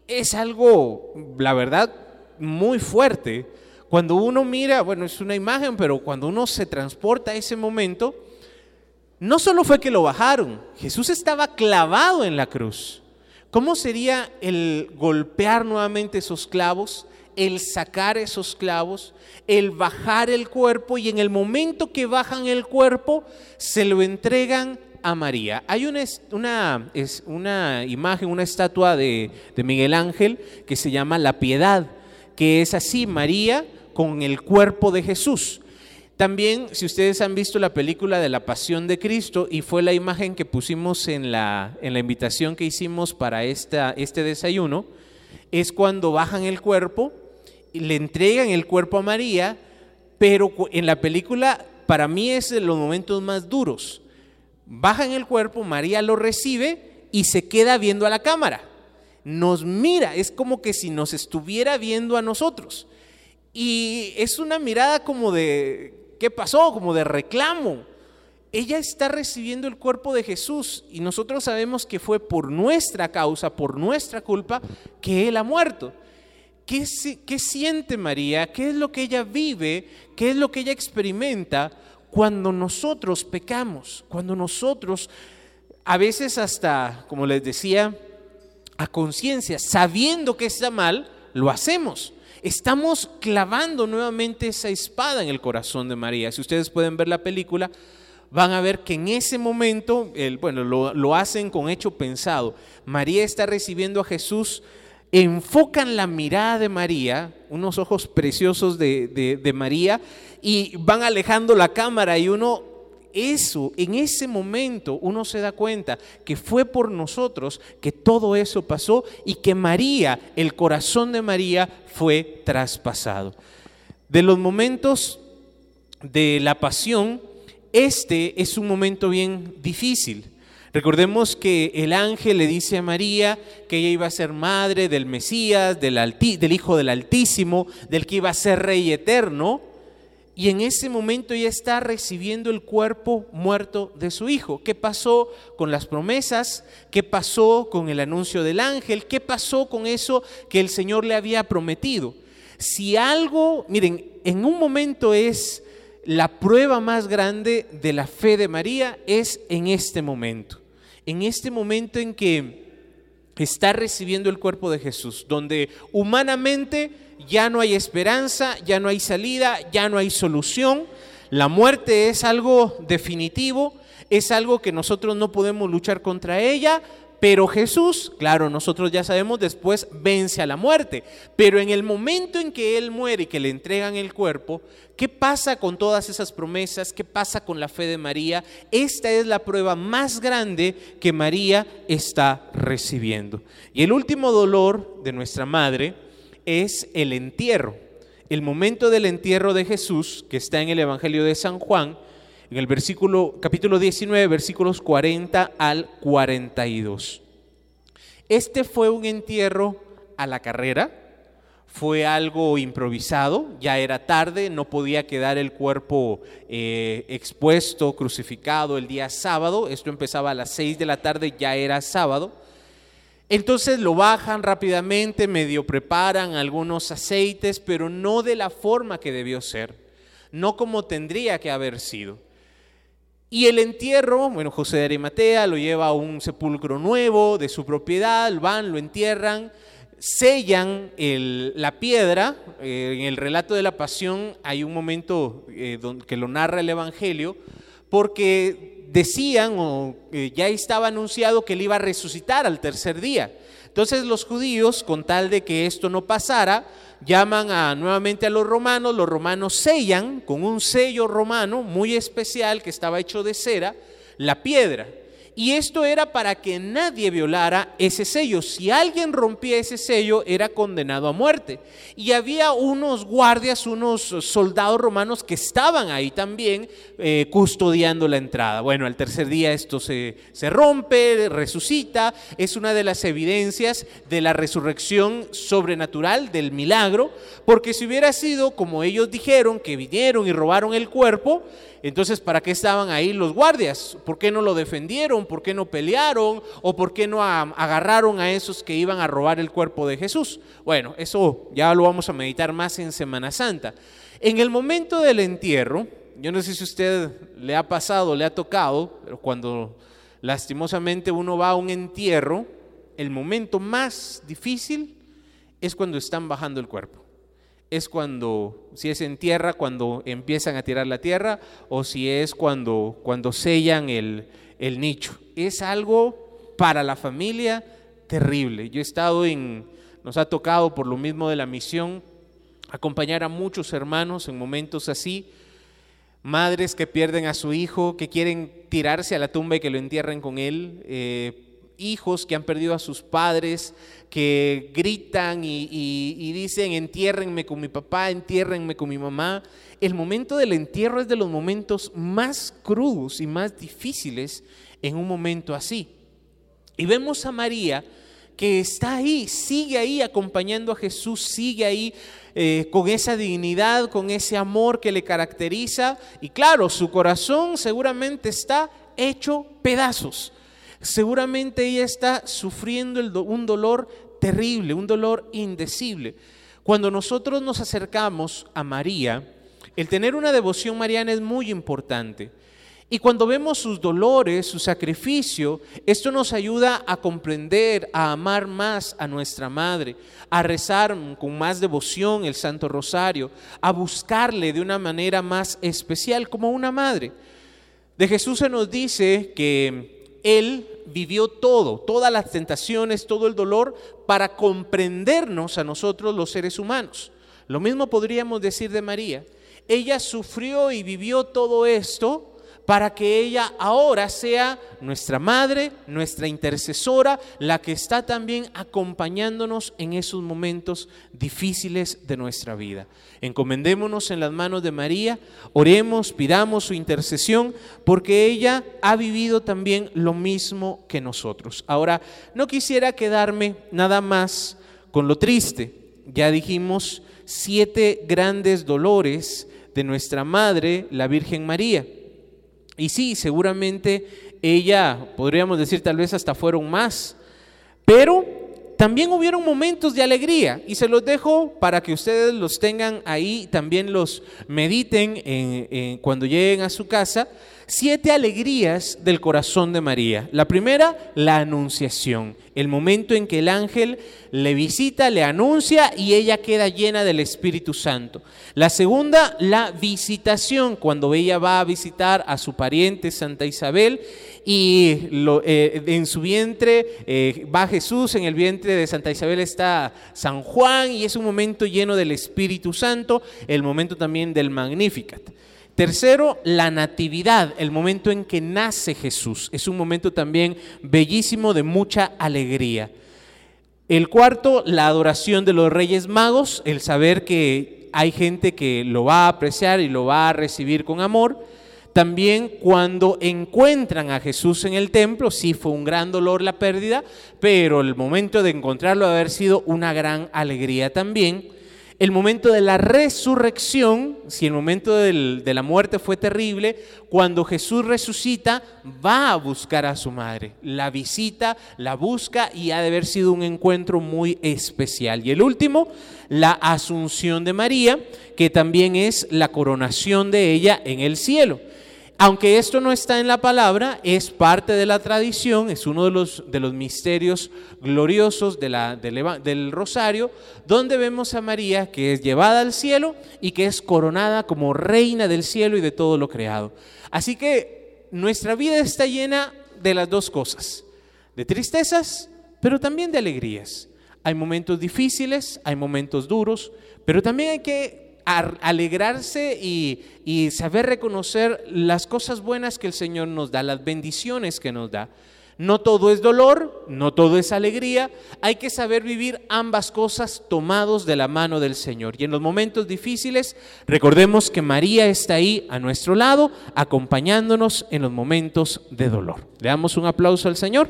Es algo, la verdad, muy fuerte. Cuando uno mira, bueno, es una imagen, pero cuando uno se transporta a ese momento, no solo fue que lo bajaron, Jesús estaba clavado en la cruz. ¿Cómo sería el golpear nuevamente esos clavos? El sacar esos clavos, el bajar el cuerpo y en el momento que bajan el cuerpo se lo entregan a María. Hay una, una, es una imagen, una estatua de, de Miguel Ángel que se llama La Piedad, que es así, María con el cuerpo de Jesús. También, si ustedes han visto la película de la Pasión de Cristo, y fue la imagen que pusimos en la, en la invitación que hicimos para esta, este desayuno, es cuando bajan el cuerpo le entregan el cuerpo a María, pero en la película para mí es de los momentos más duros. Bajan el cuerpo, María lo recibe y se queda viendo a la cámara. Nos mira, es como que si nos estuviera viendo a nosotros. Y es una mirada como de, ¿qué pasó? Como de reclamo. ella está recibiendo el cuerpo de Jesús y nosotros sabemos que fue por nuestra causa, por nuestra culpa, que Él ha muerto. ¿Qué, ¿Qué, siente María? ¿Qué es lo que ella vive? ¿Qué es lo que ella experimenta cuando nosotros pecamos? Cuando nosotros, a veces hasta, como les decía, a conciencia, sabiendo que está mal, lo hacemos. Estamos clavando nuevamente esa espada en el corazón de María. Si ustedes pueden ver la película, van a ver que en ese momento, el, bueno, lo, hacen con hecho pensado. María está recibiendo a Jesús, enfocan la mirada de María, unos ojos preciosos de, de María, y van alejando la cámara y uno eso, en ese momento uno se da cuenta que fue por nosotros que todo eso pasó y que María, el corazón de María fue traspasado. De los momentos de la pasión, este es un momento bien difícil. Recordemos que el ángel le dice a María que ella iba a ser madre del Mesías, del, Hijo del Altísimo, del que iba a ser rey eterno. Y en ese momento ella está recibiendo el cuerpo muerto de su hijo. ¿Qué pasó con las promesas? ¿Qué pasó con el anuncio del ángel? ¿Qué pasó con eso que el Señor le había prometido? Si algo, miren, en un momento es la prueba más grande de la fe de María es en este momento, en este momento en que está recibiendo el cuerpo de Jesús, donde humanamente ya no hay esperanza, ya no hay salida, ya no hay solución, la muerte es algo definitivo, es algo que nosotros no podemos luchar contra ella, pero Jesús, claro, nosotros ya sabemos, después vence a la muerte. Pero en el momento en que Él muere y que le entregan el cuerpo, ¿qué pasa con todas esas promesas? ¿Qué pasa con la fe de María? Esta es la prueba más grande que María está recibiendo. Y el último dolor de nuestra madre es el entierro. El momento del entierro de Jesús, que está en el Evangelio de San Juan, en el versículo, capítulo 19, versículos 40 al 42. Este fue un entierro a la carrera, fue algo improvisado, ya era tarde, no podía quedar el cuerpo eh, expuesto, crucificado el día sábado, esto empezaba a las 6 de la tarde, ya era sábado. Entonces lo bajan rápidamente, medio preparan algunos aceites, pero no de la forma que debió ser, no como tendría que haber sido. Y el entierro, bueno, José de Arimatea lo lleva a un sepulcro nuevo de su propiedad, van, lo entierran, sellan la piedra. Eh, en el relato de la pasión hay un momento eh, que lo narra el Evangelio, porque decían o eh, ya estaba anunciado que él iba a resucitar al tercer día. Entonces los judíos, con tal de que esto no pasara, llaman a, nuevamente a los romanos, los romanos sellan con un sello romano muy especial que estaba hecho de cera la piedra. Y esto era para que nadie violara ese sello. Si alguien rompía ese sello, era condenado a muerte. Y había unos guardias, unos soldados romanos que estaban ahí también eh, custodiando la entrada. Bueno, al tercer día esto se, se rompe, resucita. Es una de las evidencias de la resurrección sobrenatural, del milagro. Porque si hubiera sido como ellos dijeron, que vinieron y robaron el cuerpo, entonces, ¿para qué estaban ahí los guardias? ¿Por qué no lo defendieron? ¿Por qué no pelearon? ¿O por qué no agarraron a esos que iban a robar el cuerpo de Jesús? Bueno, eso ya lo vamos a meditar más en Semana Santa. En el momento del entierro, yo no sé si usted le ha pasado, le ha tocado, pero cuando lastimosamente uno va a un entierro, el momento más difícil es cuando están bajando el cuerpo es cuando, si es en tierra, cuando empiezan a tirar la tierra, o si es cuando, cuando sellan el, nicho. Es algo para la familia terrible. Yo he estado en, nos ha tocado por lo mismo de la misión, acompañar a muchos hermanos en momentos así, madres que pierden a su hijo, que quieren tirarse a la tumba y que lo entierren con él. Eh, hijos que han perdido a sus padres, que gritan y, dicen, entiérrenme con mi papá, entiérrenme con mi mamá. El momento del entierro es de los momentos más crudos y más difíciles en un momento así. Y vemos a María que está ahí, sigue ahí acompañando a Jesús, sigue ahí eh, con esa dignidad, con ese amor que le caracteriza. Y claro, su corazón seguramente está hecho pedazos. Seguramente ella está sufriendo un dolor terrible, un dolor indecible. Cuando nosotros nos acercamos a María, el tener una devoción mariana es muy importante. Y cuando vemos sus dolores, su sacrificio, esto nos ayuda a comprender, a amar más a nuestra Madre, a rezar con más devoción el Santo Rosario, a buscarle de una manera más especial como una madre. De Jesús se nos dice que Él vivió todo, todas las tentaciones, todo el dolor, para comprendernos a nosotros los seres humanos. Lo mismo podríamos decir de María. Ella sufrió y vivió todo esto para que ella ahora sea nuestra madre, nuestra intercesora, la que está también acompañándonos en esos momentos difíciles de nuestra vida. Encomendémonos en las manos de María, oremos, pidamos su intercesión, porque ella ha vivido también lo mismo que nosotros. Ahora, no quisiera quedarme nada más con lo triste. Ya dijimos siete grandes dolores de nuestra Madre, la Virgen María. Y sí, seguramente ella, podríamos decir tal vez hasta fueron más, pero también hubieron momentos de alegría y se los dejo para que ustedes los tengan ahí, también los mediten cuando lleguen a su casa. Siete alegrías del corazón de María. La primera, la anunciación, el momento en que el ángel le visita, le anuncia y ella queda llena del Espíritu Santo. La segunda, la visitación, cuando ella va a visitar a su pariente Santa Isabel y eh, en su vientre eh, va Jesús, en el vientre de Santa Isabel está San Juan y es un momento lleno del Espíritu Santo, el momento también del Magnificat. Tercero, la natividad, el momento en que nace Jesús. Es un momento también bellísimo de mucha alegría. El cuarto, la adoración de los Reyes Magos, el saber que hay gente que lo va a apreciar y lo va a recibir con amor. También cuando encuentran a Jesús en el templo, sí fue un gran dolor la pérdida, pero el momento de encontrarlo ha haber sido una gran alegría también. El momento de la resurrección, si el momento de la muerte fue terrible, cuando Jesús resucita, va a buscar a su madre, la visita, la busca y ha de haber sido un encuentro muy especial. Y el último, la asunción de María, que también es la coronación de ella en el cielo. Aunque esto no está en la palabra, es parte de la tradición, es uno de los, de los misterios gloriosos de la, del rosario, donde vemos a María que es llevada al cielo y que es coronada como reina del cielo y de todo lo creado. Así que nuestra vida está llena de las dos cosas, de tristezas, pero también de alegrías. Hay momentos difíciles, hay momentos duros, pero también hay que alegrarse y, saber reconocer las cosas buenas que el Señor nos da, las bendiciones que nos da. No todo es dolor, no todo es alegría. Hay que saber vivir ambas cosas tomados de la mano del Señor. Y en los momentos difíciles, recordemos que María está ahí a nuestro lado, acompañándonos en los momentos de dolor. Le damos un aplauso al Señor.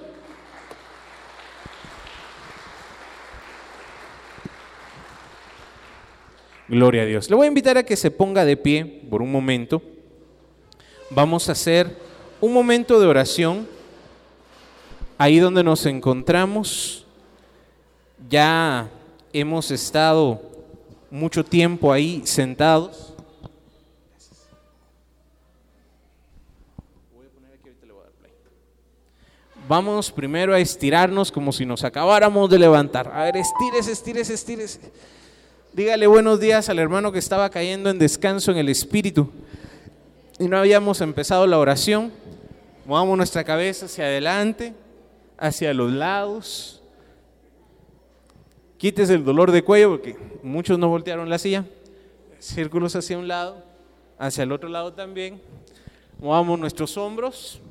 Gloria a Dios. Le voy a invitar a que se ponga de pie por un momento. Vamos a hacer un momento de oración ahí donde nos encontramos. Ya hemos estado mucho tiempo ahí sentados. Vamos primero a estirarnos como si nos acabáramos de levantar. A ver, estírese, estírese, estírese. Dígale buenos días al hermano que estaba cayendo en descanso en el espíritu. Y no habíamos empezado la oración. Movamos nuestra cabeza hacia adelante, hacia los lados. Quítese el dolor de cuello porque muchos no voltearon la silla. Círculos hacia un lado, hacia el otro lado también. Movamos nuestros hombros.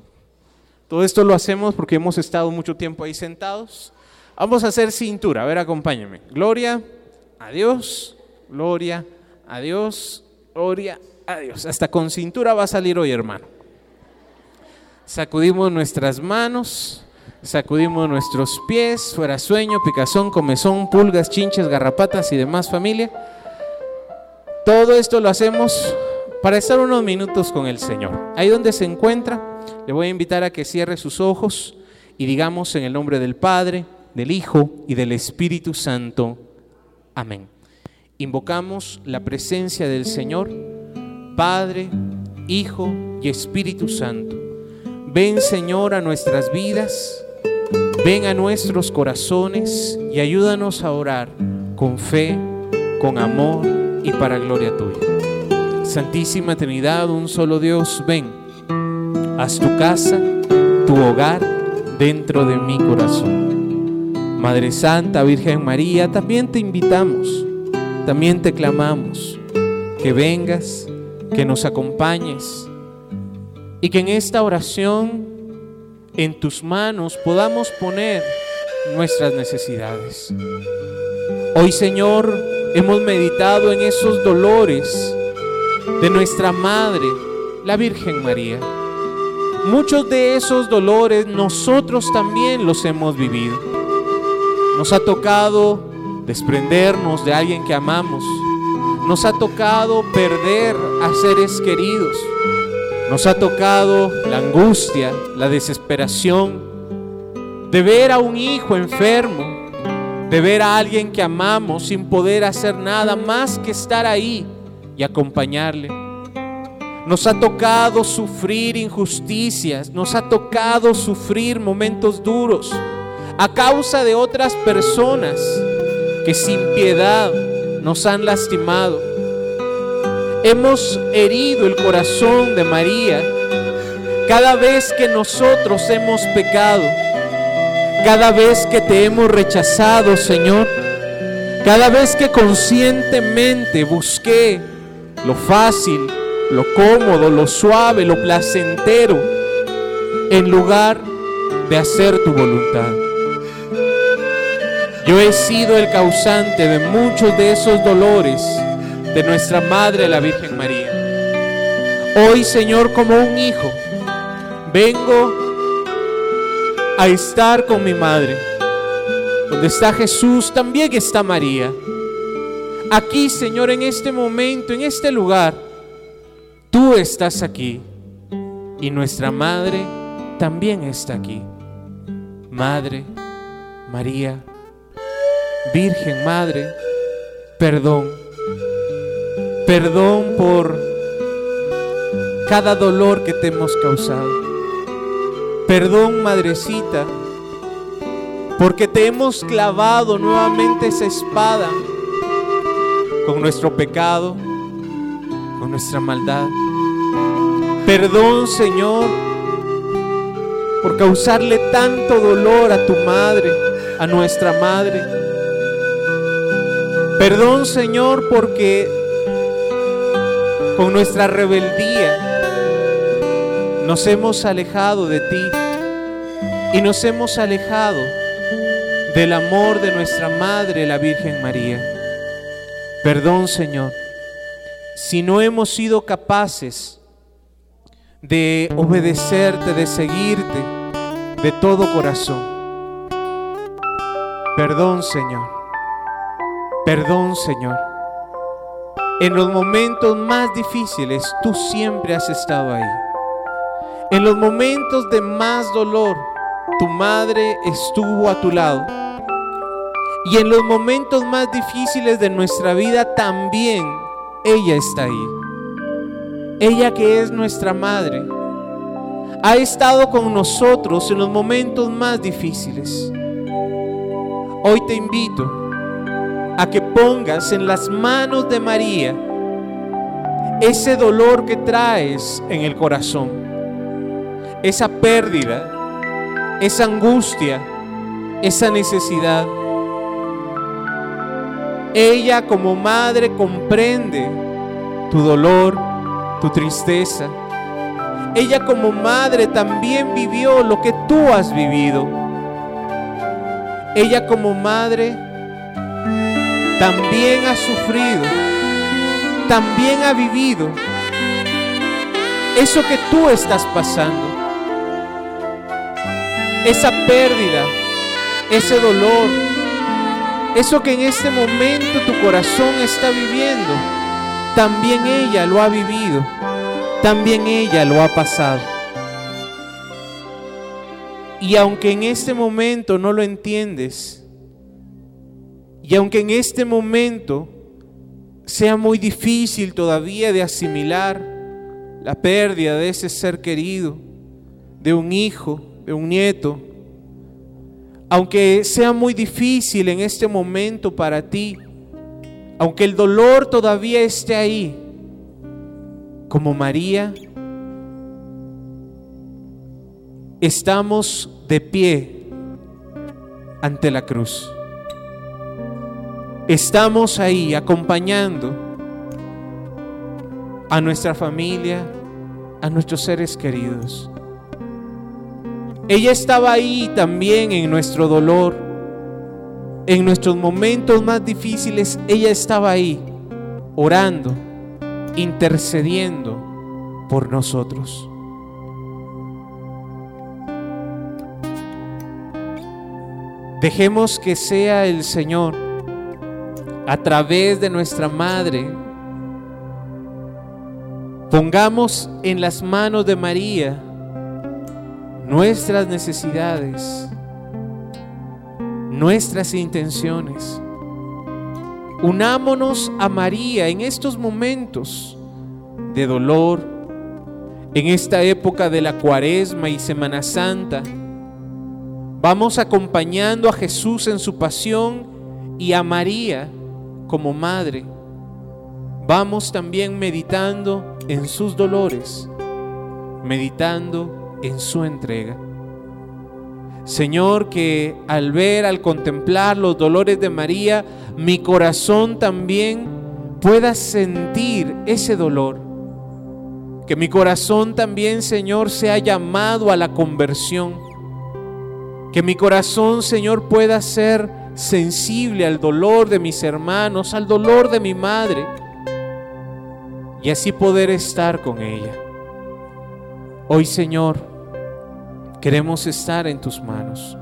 Todo esto lo hacemos porque hemos estado mucho tiempo ahí sentados. Vamos a hacer cintura. A ver, acompáñenme. Gloria a Dios, gloria a Dios, gloria a Dios. Hasta con cintura va a salir hoy, hermano. Sacudimos nuestras manos, Sacudimos nuestros pies, fuera sueño, picazón, comezón, pulgas, chinches, garrapatas y demás familia. Todo esto lo hacemos para estar unos minutos con el Señor. Ahí donde se encuentra, le voy a invitar a que cierre sus ojos y digamos en el nombre del Padre, del Hijo y del Espíritu Santo. Amén. Invocamos la presencia del Señor, Padre, Hijo y Espíritu Santo. Ven Señor a nuestras vidas, ven a nuestros corazones y ayúdanos a orar con fe, con amor y para gloria tuya. Santísima Trinidad, un solo Dios, ven, haz tu casa, tu hogar dentro de mi corazón. Madre Santa, Virgen María, también te invitamos también te clamamos que vengas, que nos acompañes y que en esta oración en tus manos podamos poner nuestras necesidades. Hoy Señor hemos meditado en esos dolores de nuestra Madre, la Virgen María. Muchos de esos dolores nosotros también los hemos vivido. Nos ha tocado desprendernos de alguien que amamos. Nos ha tocado perder a seres queridos. Nos ha tocado la angustia, la desesperación de ver a un hijo enfermo, de ver a alguien que amamos sin poder hacer nada más que estar ahí y acompañarle. Nos ha tocado sufrir injusticias, nos ha tocado sufrir momentos duros a causa de otras personas que sin piedad nos han lastimado. Hemos herido el corazón de María cada vez que nosotros hemos pecado, cada vez que te hemos rechazado, Señor, cada vez que conscientemente busqué lo fácil, lo cómodo, lo suave, lo placentero, en lugar de hacer tu voluntad. Yo he sido el causante de muchos de esos dolores de nuestra Madre la Virgen María. Hoy, Señor, como un hijo, vengo a estar con mi Madre. Donde está Jesús, también está María. Aquí, Señor, en este momento, en este lugar, tú estás aquí. Y nuestra Madre también está aquí. Madre María Virgen Madre, perdón. Perdón por cada dolor que te hemos causado. Perdón, Madrecita, porque te hemos clavado nuevamente esa espada con nuestro pecado, con nuestra maldad. Perdón, Señor, por causarle tanto dolor a tu madre, a nuestra madre. Perdón, Señor, porque con nuestra rebeldía nos hemos alejado de ti y nos hemos alejado del amor de nuestra Madre, la Virgen María. Perdón, Señor, si no hemos sido capaces de obedecerte, de seguirte de todo corazón. Perdón, Señor. Perdón, Señor. En los momentos más difíciles, tú siempre has estado ahí. En los momentos de más dolor, tu madre estuvo a tu lado. Y en los momentos más difíciles de nuestra vida también ella está ahí. Ella que es nuestra madre, ha estado con nosotros en los momentos más difíciles. Hoy te invito a que pongas en las manos de María ese dolor que traes en el corazón, esa pérdida, esa angustia, esa necesidad. Ella como madre comprende tu dolor, tu tristeza. Ella como madre también vivió lo que tú has vivido. Ella como madre también ha sufrido, también ha vivido eso que tú estás pasando. esa pérdida, ese dolor, eso que en este momento tu corazón está viviendo, también ella lo ha vivido, también ella lo ha pasado. Y aunque en este momento no lo entiendes, y aunque en este momento sea muy difícil todavía de asimilar la pérdida de ese ser querido, de un hijo, de un nieto, aunque sea muy difícil en este momento para ti, aunque el dolor todavía esté ahí, como María, estamos de pie ante la cruz. Estamos ahí acompañando a nuestra familia, a nuestros seres queridos. Ella estaba ahí también en nuestro dolor, en nuestros momentos más difíciles. Ella estaba ahí orando, intercediendo por nosotros. Dejemos que sea el Señor a través de nuestra madre, pongamos en las manos de María nuestras necesidades, nuestras intenciones. Unámonos a María en estos momentos de dolor, en esta época de la cuaresma y Semana Santa. Vamos acompañando a Jesús en su pasión y a María como madre, vamos también meditando en sus dolores, meditando en su entrega. Señor, que al ver, al contemplar los dolores de María, mi corazón también pueda sentir ese dolor. Que mi corazón también, Señor, sea llamado a la conversión. Que mi corazón, Señor, pueda ser sensible al dolor de mis hermanos, al dolor de mi madre, y así poder estar con ella. Hoy, Señor, queremos estar en tus manos.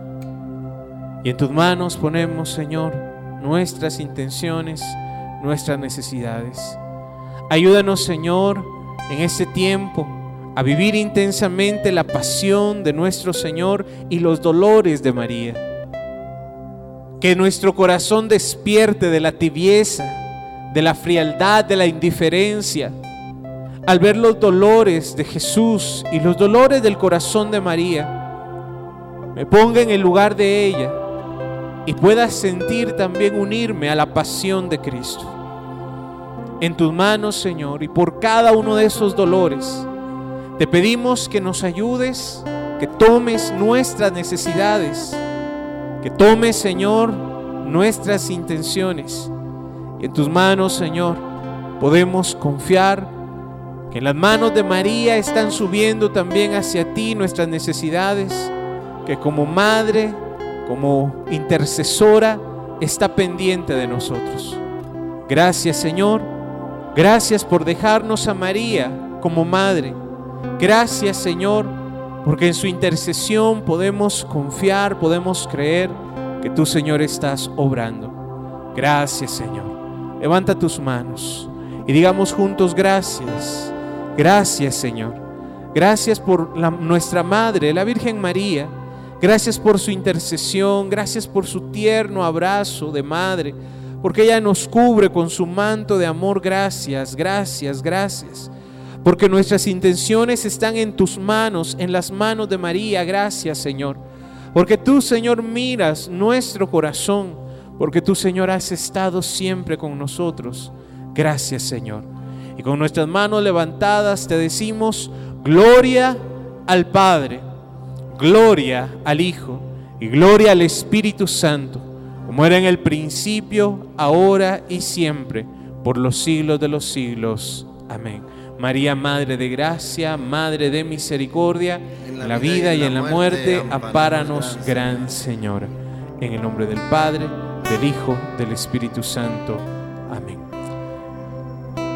Y en tus manos ponemos, Señor, nuestras intenciones, nuestras necesidades. Ayúdanos, Señor, en este tiempo a vivir intensamente la pasión de nuestro Señor y los dolores de María que nuestro corazón despierte de la tibieza, de la frialdad, de la indiferencia, al ver los dolores de Jesús y los dolores del corazón de María, me ponga en el lugar de ella y pueda sentir también unirme a la pasión de Cristo. En tus manos, Señor, y por cada uno de esos dolores, te pedimos que nos ayudes, que tomes nuestras necesidades, que tome, Señor, nuestras intenciones. Y en tus manos, Señor, podemos confiar que en las manos de María están subiendo también hacia ti nuestras necesidades, que como madre, como intercesora, está pendiente de nosotros. Gracias, Señor. Gracias por dejarnos a María como madre. Gracias, Señor porque en su intercesión podemos confiar, podemos creer que tú, Señor, estás obrando. Gracias, Señor. Levanta tus manos y digamos juntos gracias. Gracias, Señor. Gracias por nuestra Madre, la Virgen María. Gracias por su intercesión. Gracias por su tierno abrazo de Madre. Porque ella nos cubre con su manto de amor. Gracias, gracias, gracias porque nuestras intenciones están en tus manos, en las manos de María. Gracias, Señor. Porque tú, Señor, miras nuestro corazón, porque tú, Señor, has estado siempre con nosotros. Gracias, Señor. Y con nuestras manos levantadas te decimos, gloria al Padre, gloria al Hijo y gloria al Espíritu Santo, como era en el principio, ahora y siempre, por los siglos de los siglos. Amén. María, Madre de Gracia, Madre de Misericordia, en la, vida y en la muerte, apáranos, Gran Señora. En el nombre del Padre, del Hijo, del Espíritu Santo. Amén.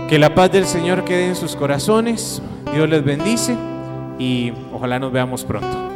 Que la paz del Señor quede en sus corazones. Dios les bendice y ojalá nos veamos pronto.